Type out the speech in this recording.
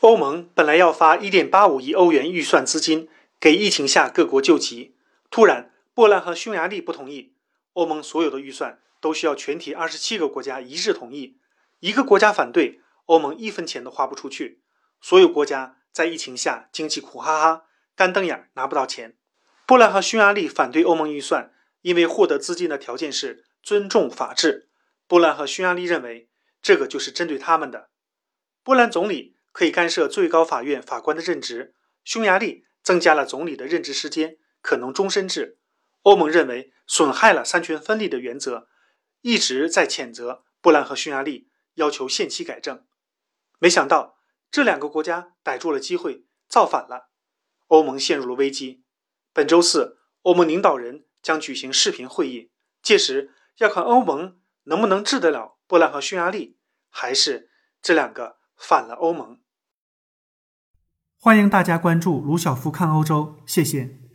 欧盟本来要发1.85亿欧元预算资金给疫情下各国救急，突然波兰和匈牙利不同意，欧盟所有的预算都需要全体27个国家一致同意，一个国家反对，欧盟一分钱都花不出去。所有国家在疫情下经济苦哈哈，干瞪眼拿不到钱。波兰和匈牙利反对欧盟预算，因为获得资金的条件是尊重法治。波兰和匈牙利认为这个就是针对他们的。波兰总理可以干涉最高法院法官的任职，匈牙利增加了总理的任职时间，可能终身制。欧盟认为损害了三权分立的原则，一直在谴责波兰和匈牙利，要求限期改正。没想到。这两个国家逮住了机会，造反了，欧盟陷入了危机。本周四，欧盟领导人将举行视频会议，届时要看欧盟能不能治得了波兰和匈牙利，还是这两个反了欧盟。欢迎大家关注卢晓夫看欧洲，谢谢。